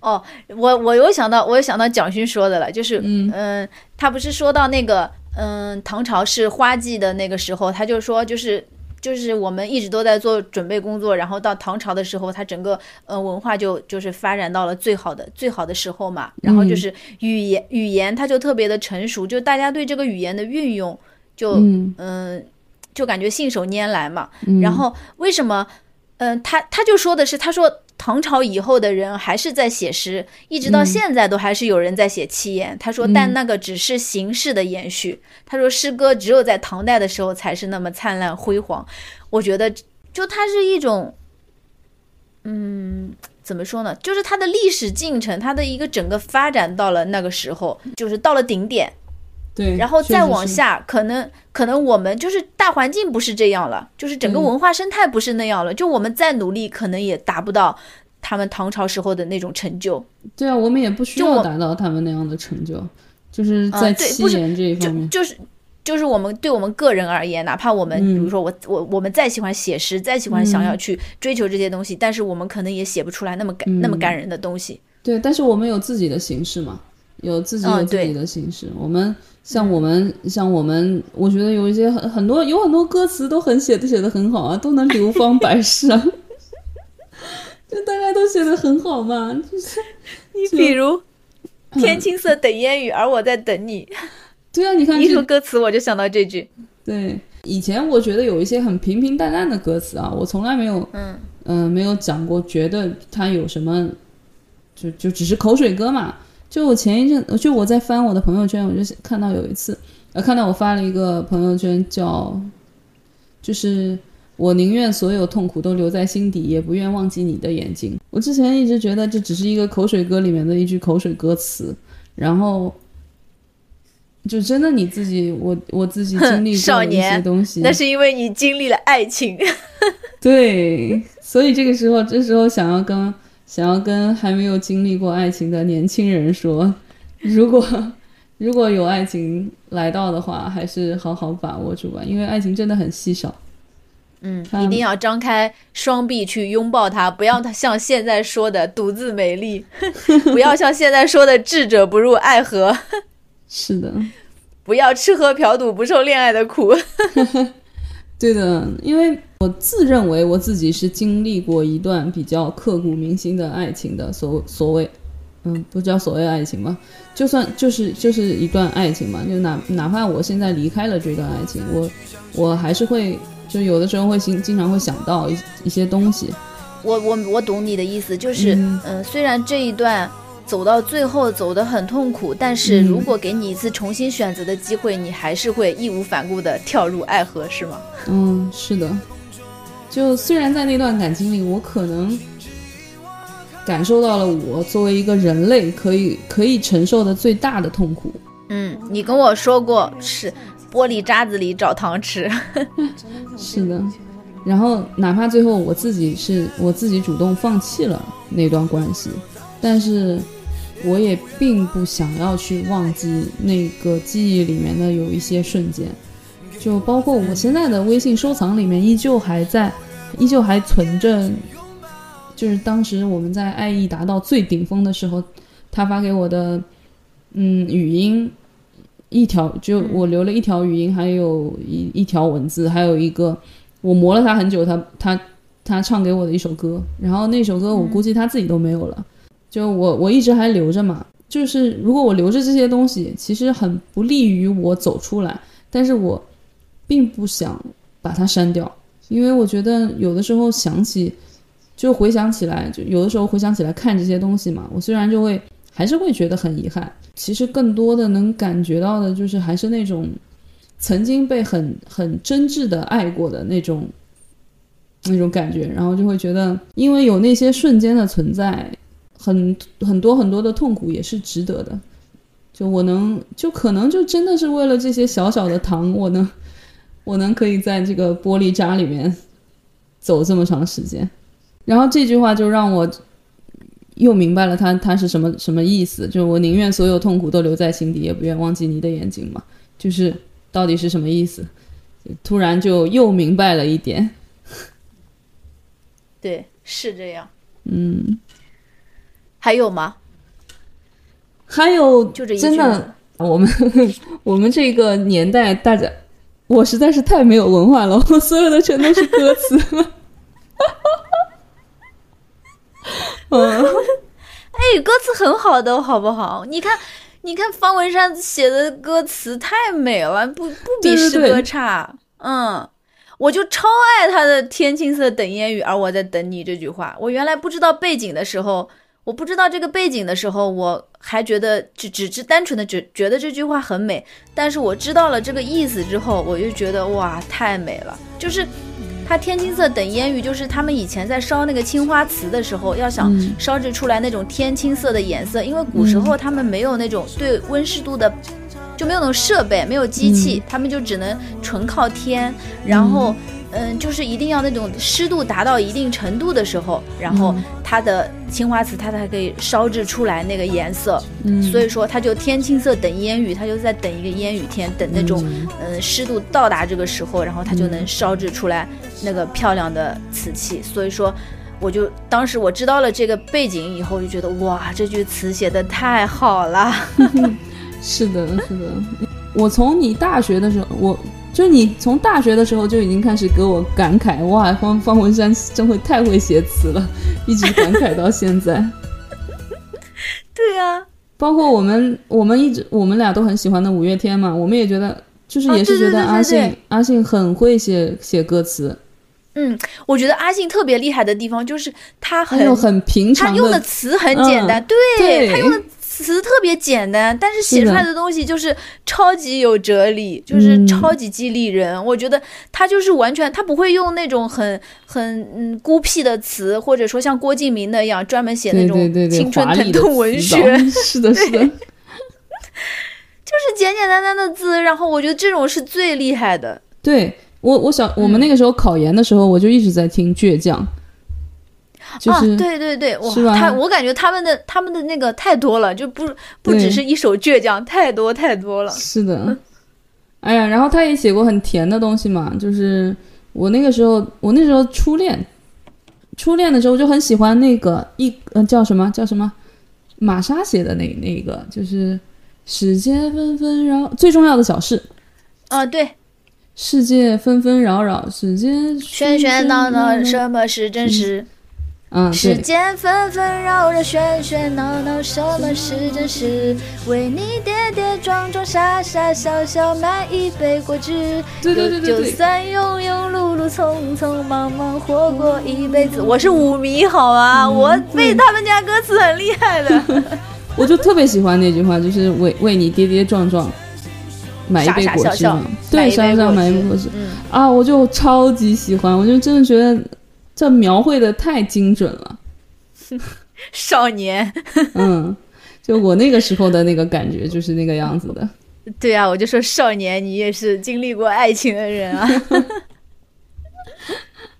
哦，我我又想到，我又想到蒋勋说的了，就是，嗯，他不是说到那个，嗯，唐朝是花季的那个时候，他就说，就是就是我们一直都在做准备工作，然后到唐朝的时候，它整个呃文化就就是发展到了最好的最好的时候嘛，然后就是语言语言它就特别的成熟，就大家对这个语言的运用就嗯。就感觉信手拈来嘛，然后为什么？嗯，他他就说的是，他说唐朝以后的人还是在写诗，一直到现在都还是有人在写七言。他说，但那个只是形式的延续。他说，诗歌只有在唐代的时候才是那么灿烂辉煌。我觉得，就它是一种，嗯，怎么说呢？就是它的历史进程，它的一个整个发展到了那个时候，就是到了顶点。对，然后再往下，可能可能我们就是大环境不是这样了，就是整个文化生态不是那样了，就我们再努力，可能也达不到他们唐朝时候的那种成就。对啊，我们也不需要达到他们那样的成就，就是在七言这一方面，就是就是我们对我们个人而言，哪怕我们比如说我我我们再喜欢写诗，再喜欢想要去追求这些东西，但是我们可能也写不出来那么感那么感人的东西。对，但是我们有自己的形式嘛，有自己有自己的形式，我们。像我们，像我们，我觉得有一些很很多，有很多歌词都很写的写的很好啊，都能流芳百世啊，<laughs> 就大家都写的很好嘛。就是你比如“天青色等烟雨，而我在等你”。对啊，你看 <laughs> 一说歌词，我就想到这句。对，以前我觉得有一些很平平淡淡的歌词啊，我从来没有，嗯嗯，没有讲过，觉得它有什么，就就只是口水歌嘛。就我前一阵，就我在翻我的朋友圈，我就看到有一次，呃，看到我发了一个朋友圈，叫，就是我宁愿所有痛苦都留在心底，也不愿忘记你的眼睛。我之前一直觉得这只是一个口水歌里面的一句口水歌词，然后，就真的你自己，我我自己经历过一些东西，那是因为你经历了爱情，<laughs> 对，所以这个时候，这时候想要跟。想要跟还没有经历过爱情的年轻人说，如果如果有爱情来到的话，还是好好把握住吧，因为爱情真的很稀少。嗯，一定要张开双臂去拥抱它，不要像现在说的独自美丽，<laughs> 不要像现在说的智者不入爱河。<laughs> 是的，不要吃喝嫖赌不受恋爱的苦。<laughs> 对的，因为我自认为我自己是经历过一段比较刻骨铭心的爱情的，所所谓，嗯，不叫所谓爱情吧，就算就是就是一段爱情嘛，就哪哪怕我现在离开了这段爱情，我我还是会就有的时候会经经常会想到一一些东西。我我我懂你的意思，就是嗯，虽然这一段。走到最后走得很痛苦，但是如果给你一次重新选择的机会，你还是会义无反顾地跳入爱河，是吗？嗯，是的。就虽然在那段感情里，我可能感受到了我作为一个人类可以可以承受的最大的痛苦。嗯，你跟我说过是玻璃渣子里找糖吃。<laughs> 是的，然后哪怕最后我自己是我自己主动放弃了那段关系，但是我也并不想要去忘记那个记忆里面的有一些瞬间，就包括我现在的微信收藏里面依旧还在，依旧还存着，就是当时我们在爱意达到最顶峰的时候，他发给我的，嗯，语音。一条就我留了一条语音，还有一一条文字，还有一个我磨了他很久，他他他唱给我的一首歌，然后那首歌我估计他自己都没有了，就我我一直还留着嘛。就是如果我留着这些东西，其实很不利于我走出来，但是我并不想把它删掉，因为我觉得有的时候想起，就回想起来，就有的时候回想起来看这些东西嘛，我虽然就会还是会觉得很遗憾。其实更多的能感觉到的，就是还是那种曾经被很很真挚的爱过的那种那种感觉，然后就会觉得，因为有那些瞬间的存在，很很多很多的痛苦也是值得的。就我能，就可能就真的是为了这些小小的糖，我能我能可以在这个玻璃渣里面走这么长时间。然后这句话就让我。又明白了他他是什么什么意思？就是我宁愿所有痛苦都留在心底，也不愿忘记你的眼睛嘛。就是到底是什么意思？突然就又明白了一点。<laughs> 对，是这样。嗯，还有吗？还有，就这一句。真的，我们 <laughs> 我们这个年代，大家，我实在是太没有文化了，<laughs> 我所有的全都是歌词。嗯，<laughs> 哎，歌词很好的，好不好？你看，你看方文山写的歌词太美了，不不比诗歌差。嗯，我就超爱他的“天青色等烟雨，而我在等你”这句话。我原来不知道背景的时候，我不知道这个背景的时候，我还觉得只只是单纯的觉觉得这句话很美。但是我知道了这个意思之后，我就觉得哇，太美了，就是。它天青色等烟雨，就是他们以前在烧那个青花瓷的时候，要想烧制出来那种天青色的颜色，因为古时候他们没有那种对温湿度的，就没有那种设备，没有机器，他们就只能纯靠天，然后。嗯，就是一定要那种湿度达到一定程度的时候，然后它的青花瓷它才可以烧制出来那个颜色。嗯，所以说它就天青色等烟雨，它就在等一个烟雨天，等那种嗯湿度到达这个时候，然后它就能烧制出来那个漂亮的瓷器。所以说，我就当时我知道了这个背景以后，就觉得哇，这句词写的太好了。<laughs> <laughs> 是的，是的，我从你大学的时候我。就你从大学的时候就已经开始给我感慨，哇，方方文山真会太会写词了，一直感慨到现在。<laughs> 对啊，包括我们，我们一直我们俩都很喜欢的五月天嘛，我们也觉得，就是也是觉得阿信阿信很会写写歌词。嗯，我觉得阿信特别厉害的地方就是他很很平常，他用的词很简单，对他用的。词特别简单，但是写出来的东西就是超级有哲理，就是超级激励人。我觉得他就是完全，他不会用那种很很嗯孤僻的词，或者说像郭敬明那样专门写那种青春疼痛文学。<laughs> 是的，是的，就是简简单单的字。然后我觉得这种是最厉害的。对我，我想我们那个时候考研的时候，我就一直在听倔强。啊，对对对，哇，他我感觉他们的他们的那个太多了，就不不只是一首倔强，太多太多了。是的，<laughs> 哎呀，然后他也写过很甜的东西嘛，就是我那个时候，我那时候初恋，初恋的时候就很喜欢那个一呃叫什么叫什么，玛莎写的那那个，就是世界纷纷扰最重要的小事。啊，对，世界纷纷扰扰，世界喧喧闹闹，什么是真实？世间纷纷扰扰，喧喧闹闹，什么是真实？为你跌跌撞撞，傻傻笑笑，买一杯果汁。对对对对就算庸庸碌碌，匆匆忙忙，活过一辈子。我是舞迷，好吗？我背他们家歌词很厉害的。<laughs> 我就特别喜欢那句话，就是为为你跌跌撞撞，买一杯果汁嘛。对，傻傻买一杯果汁。啊，我就超级喜欢，我就真的觉得。这描绘的太精准了，<laughs> 少年。<laughs> 嗯，就我那个时候的那个感觉就是那个样子的。<laughs> 对啊，我就说少年，你也是经历过爱情的人啊。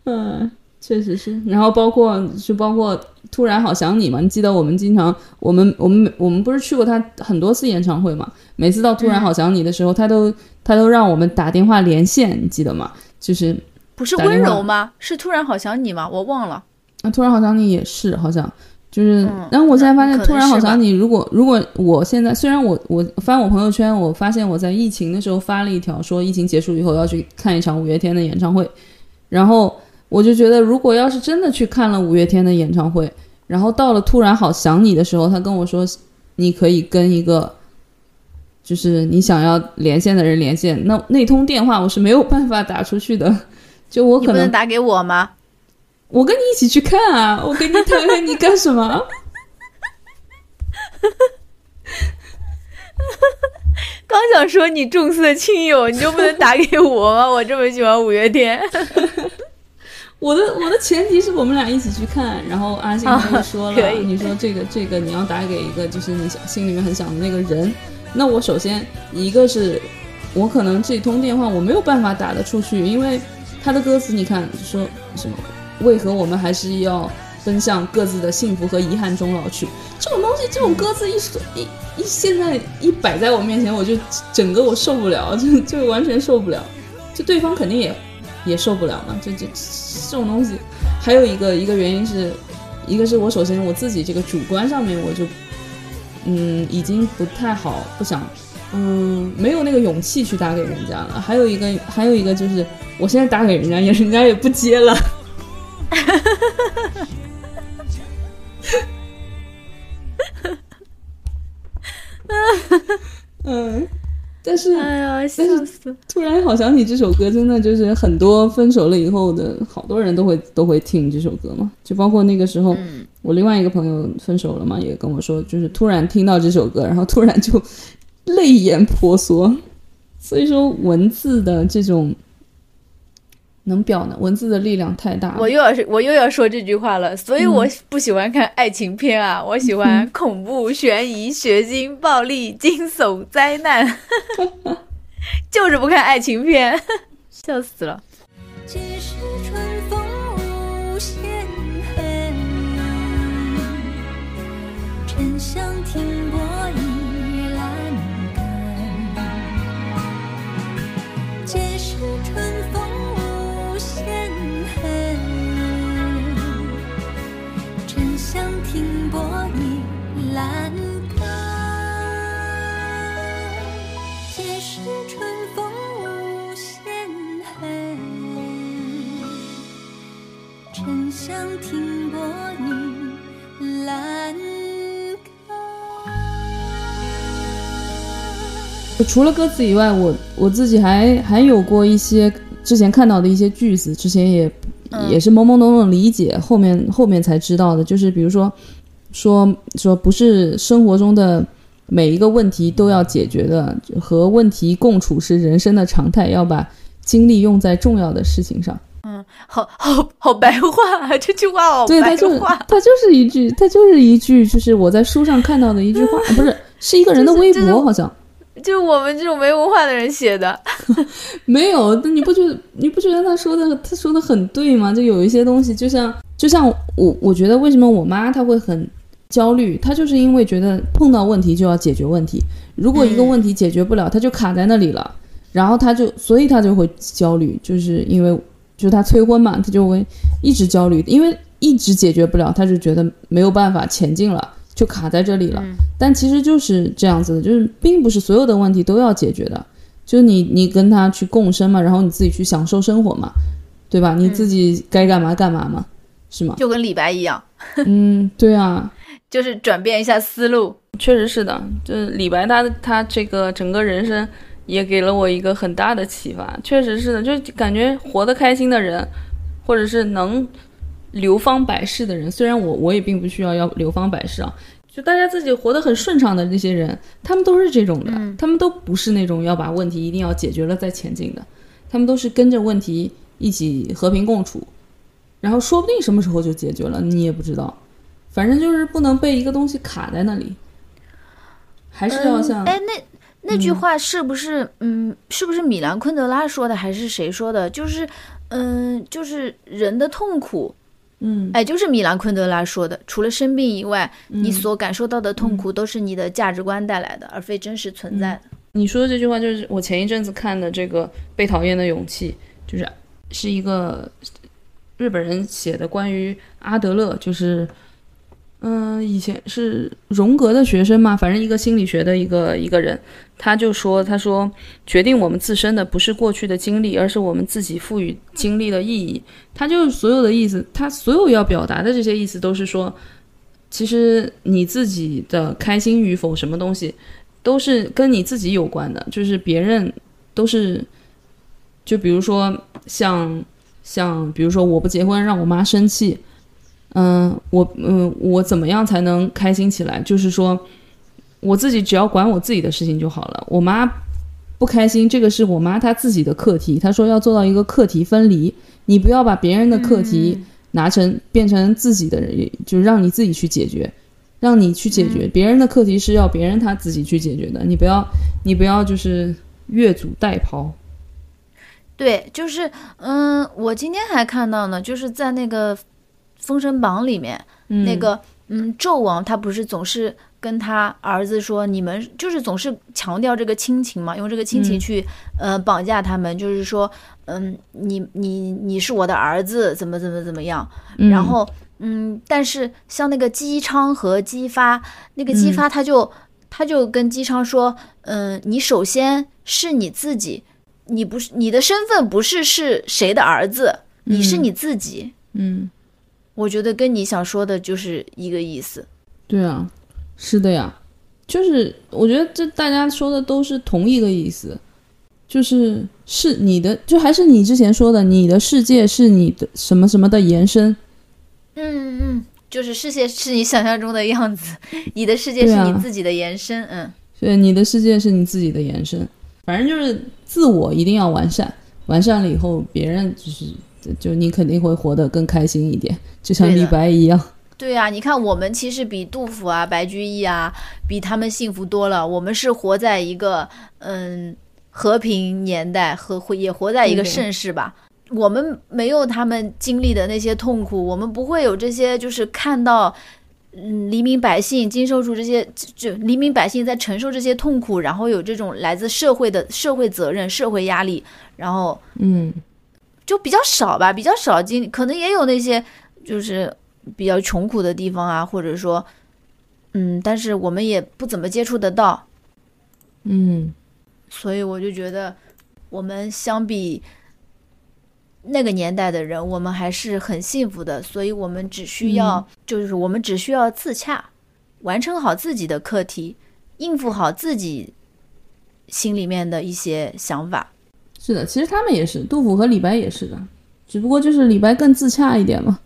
嗯，确实是。然后包括就包括突然好想你嘛，你记得我们经常我们我们我们不是去过他很多次演唱会嘛？每次到突然好想你的时候，他都他都让我们打电话连线，你记得吗？就是不是温柔吗？是突然好想你吗？我忘了。啊，突然好想你也是好像。就是，然后我现在发现，突然好想你。如果如果我现在虽然我我翻我朋友圈，我发现我在疫情的时候发了一条，说疫情结束以后要去看一场五月天的演唱会。然后我就觉得，如果要是真的去看了五月天的演唱会，然后到了突然好想你的时候，他跟我说你可以跟一个就是你想要连线的人连线，那那通电话我是没有办法打出去的。就我可能打给我吗？我跟你一起去看啊！我跟你谈，你干什么？<laughs> 刚想说你重色轻友，你就不能打给我吗？<laughs> 我这么喜欢五月天。<laughs> 我的我的前提是我们俩一起去看，然后阿信就说了，你说这个这个你要打给一个就是你想心里面很想的那个人，那我首先一个是我可能这通电话我没有办法打得出去，因为他的歌词你看说什么。为何我们还是要奔向各自的幸福和遗憾中老去？这种东西，这种歌词一说一一现在一摆在我面前，我就整个我受不了，<laughs> 就就完全受不了。就对方肯定也也受不了嘛。就这这种东西，还有一个一个原因是，一个是我首先我自己这个主观上面我就嗯已经不太好，不想嗯没有那个勇气去打给人家了。还有一个还有一个就是我现在打给人家也人家也不接了。哈哈哈哈哈！哈哈，嗯，但是，哎呀，但是突然好想起这首歌，真的就是很多分手了以后的好多人都会都会听这首歌嘛，就包括那个时候，我另外一个朋友分手了嘛，也跟我说，就是突然听到这首歌，然后突然就泪眼婆娑。所以说，文字的这种。能表呢？文字的力量太大。我又要是我又要说这句话了，所以我不喜欢看爱情片啊，<laughs> 我喜欢恐怖、悬疑、血腥、暴力、惊悚、灾难，<laughs> 就是不看爱情片，<laughs> 笑死了。除了歌词以外，我我自己还还有过一些之前看到的一些句子，之前也也是懵懵懂懂理解，后面后面才知道的。就是比如说，说说不是生活中的每一个问题都要解决的，和问题共处是人生的常态，要把精力用在重要的事情上。嗯，好好好白话，这句话好白话。它就是一句，它就是一句，就是我在书上看到的一句话，<laughs> 不是是一个人的微博，好像。就我们这种没文化的人写的，<laughs> 没有，那你不觉得你不觉得他说的他说的很对吗？就有一些东西，就像就像我我觉得为什么我妈她会很焦虑，她就是因为觉得碰到问题就要解决问题，如果一个问题解决不了，她就卡在那里了，然后她就所以她就会焦虑，就是因为就是她催婚嘛，她就会一直焦虑，因为一直解决不了，她就觉得没有办法前进了。就卡在这里了，但其实就是这样子的，就是并不是所有的问题都要解决的，就是你你跟他去共生嘛，然后你自己去享受生活嘛，对吧？你自己该干嘛干嘛嘛，是吗？就跟李白一样，<laughs> 嗯，对啊，就是转变一下思路，确实是的，就是李白他他这个整个人生也给了我一个很大的启发，确实是的，就感觉活得开心的人，或者是能。流芳百世的人，虽然我我也并不需要要流芳百世啊，就大家自己活得很顺畅的那些人，他们都是这种的，他们都不是那种要把问题一定要解决了再前进的，他们都是跟着问题一起和平共处，然后说不定什么时候就解决了，你也不知道。反正就是不能被一个东西卡在那里，还是要像哎，那那句话是不是嗯，是不是米兰昆德拉说的，还是谁说的？就是嗯，就是人的痛苦，嗯，哎，就是米兰昆德拉说的，除了生病以外，你所感受到的痛苦都是你的价值观带来的，而非真实存在的。你说的这句话就是我前一阵子看的这个《被讨厌的勇气》，就是是一个日本人写的关于阿德勒，就是嗯，以前是荣格的学生嘛，反正一个心理学的一个一个人，他就说，他说决定我们自身的不是过去的经历，而是我们自己赋予经历的意义。他就所有的意思，他所有要表达的这些意思都是说，其实你自己的开心与否，什么东西。都是跟你自己有关的，就是别人都是，就比如说像像比如说我不结婚让我妈生气，嗯，我嗯我怎么样才能开心起来？就是说我自己只要管我自己的事情就好了。我妈不开心，这个是我妈她自己的课题。她说要做到一个课题分离，你不要把别人的课题拿成变成自己的，就让你自己去解决。让你去解决别人的课题是要别人他自己去解决的，你不要，你不要就是越俎代庖。对，就是嗯，我今天还看到呢，就是在那个《封神榜》里面，那个嗯，纣王他不是总是跟他儿子说，你们就是总是强调这个亲情嘛，用这个亲情去呃绑架他们，就是说嗯，你你你是我的儿子，怎么怎么怎么样，然后。嗯，但是像那个姬昌和姬发，那个姬发他就他就跟姬昌说，嗯，你首先是你自己，你不是你的身份不是是谁的儿子，你是你自己。嗯，我觉得跟你想说的就是一个意思。对啊，是的呀，就是我觉得这大家说的都是同一个意思，就是是你的，就还是你之前说的，你的世界是你的什么什么的延伸。嗯嗯，就是世界是你想象中的样子，你的世界是你自己的延伸。嗯，对，你的世界是你自己的延伸。反正就是自我一定要完善，完善了以后，别人就是就你肯定会活得更开心一点，就像李白一样。对呀，你看我们其实比杜甫啊、白居易啊，比他们幸福多了。我们是活在一个嗯和平年代，和也活在一个盛世吧。我们没有他们经历的那些痛苦，我们不会有这些，就是看到，嗯，黎民百姓经受住这些，就黎民百姓在承受这些痛苦，然后有这种来自社会的社会责任、社会压力，然后，嗯，就比较少吧，比较少经，可能也有那些就是比较穷苦的地方啊，或者说，嗯，但是我们也不怎么接触得到，嗯，所以我就觉得，我们相比。那个年代的人，我们还是很幸福的，所以我们只需要，就是我们只需要自洽，完成好自己的课题，应付好自己心里面的一些想法。是的，其实他们也是，杜甫和李白也是的，只不过就是李白更自洽一点嘛，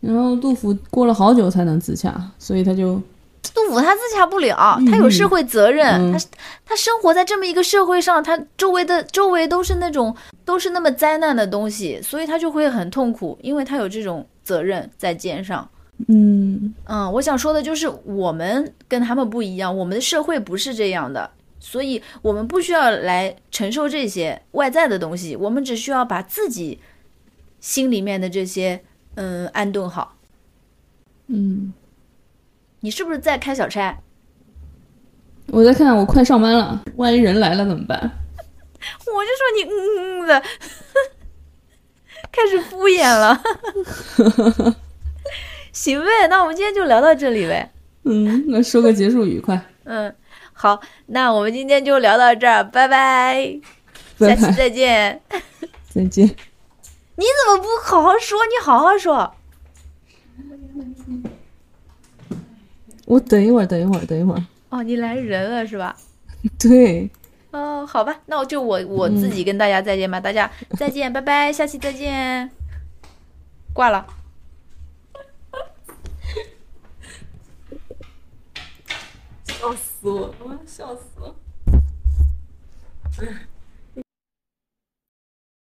然后杜甫过了好久才能自洽，所以他就。<tsk> 杜甫他自洽不了，他有社会责任，他他生活在这么一个社会上，他周围的周围都是那种都是那么灾难的东西，所以他就会很痛苦，因为他有这种责任在肩上。嗯嗯，我想说的就是我们跟他们不一样，我们的社会不是这样的，所以我们不需要来承受这些外在的东西，我们只需要把自己心里面的这些嗯安顿好。嗯。你是不是在开小差？我在看，我快上班了，万一人来了怎么办？我就说你嗯嗯的，开始敷衍了。<laughs> 行呗，那我们今天就聊到这里呗。嗯，那说个结束语快。嗯，好，那我们今天就聊到这儿，拜拜，下期再见。再见。你怎么不好好说？你好好说。我等一会儿，等一会儿，等一会儿。哦，你来人了是吧？<laughs> 对。哦，好吧，那我就我我自己跟大家再见吧，大家再见，拜拜，下期再见。挂了。笑死死！我要笑死了。哎。<laughs>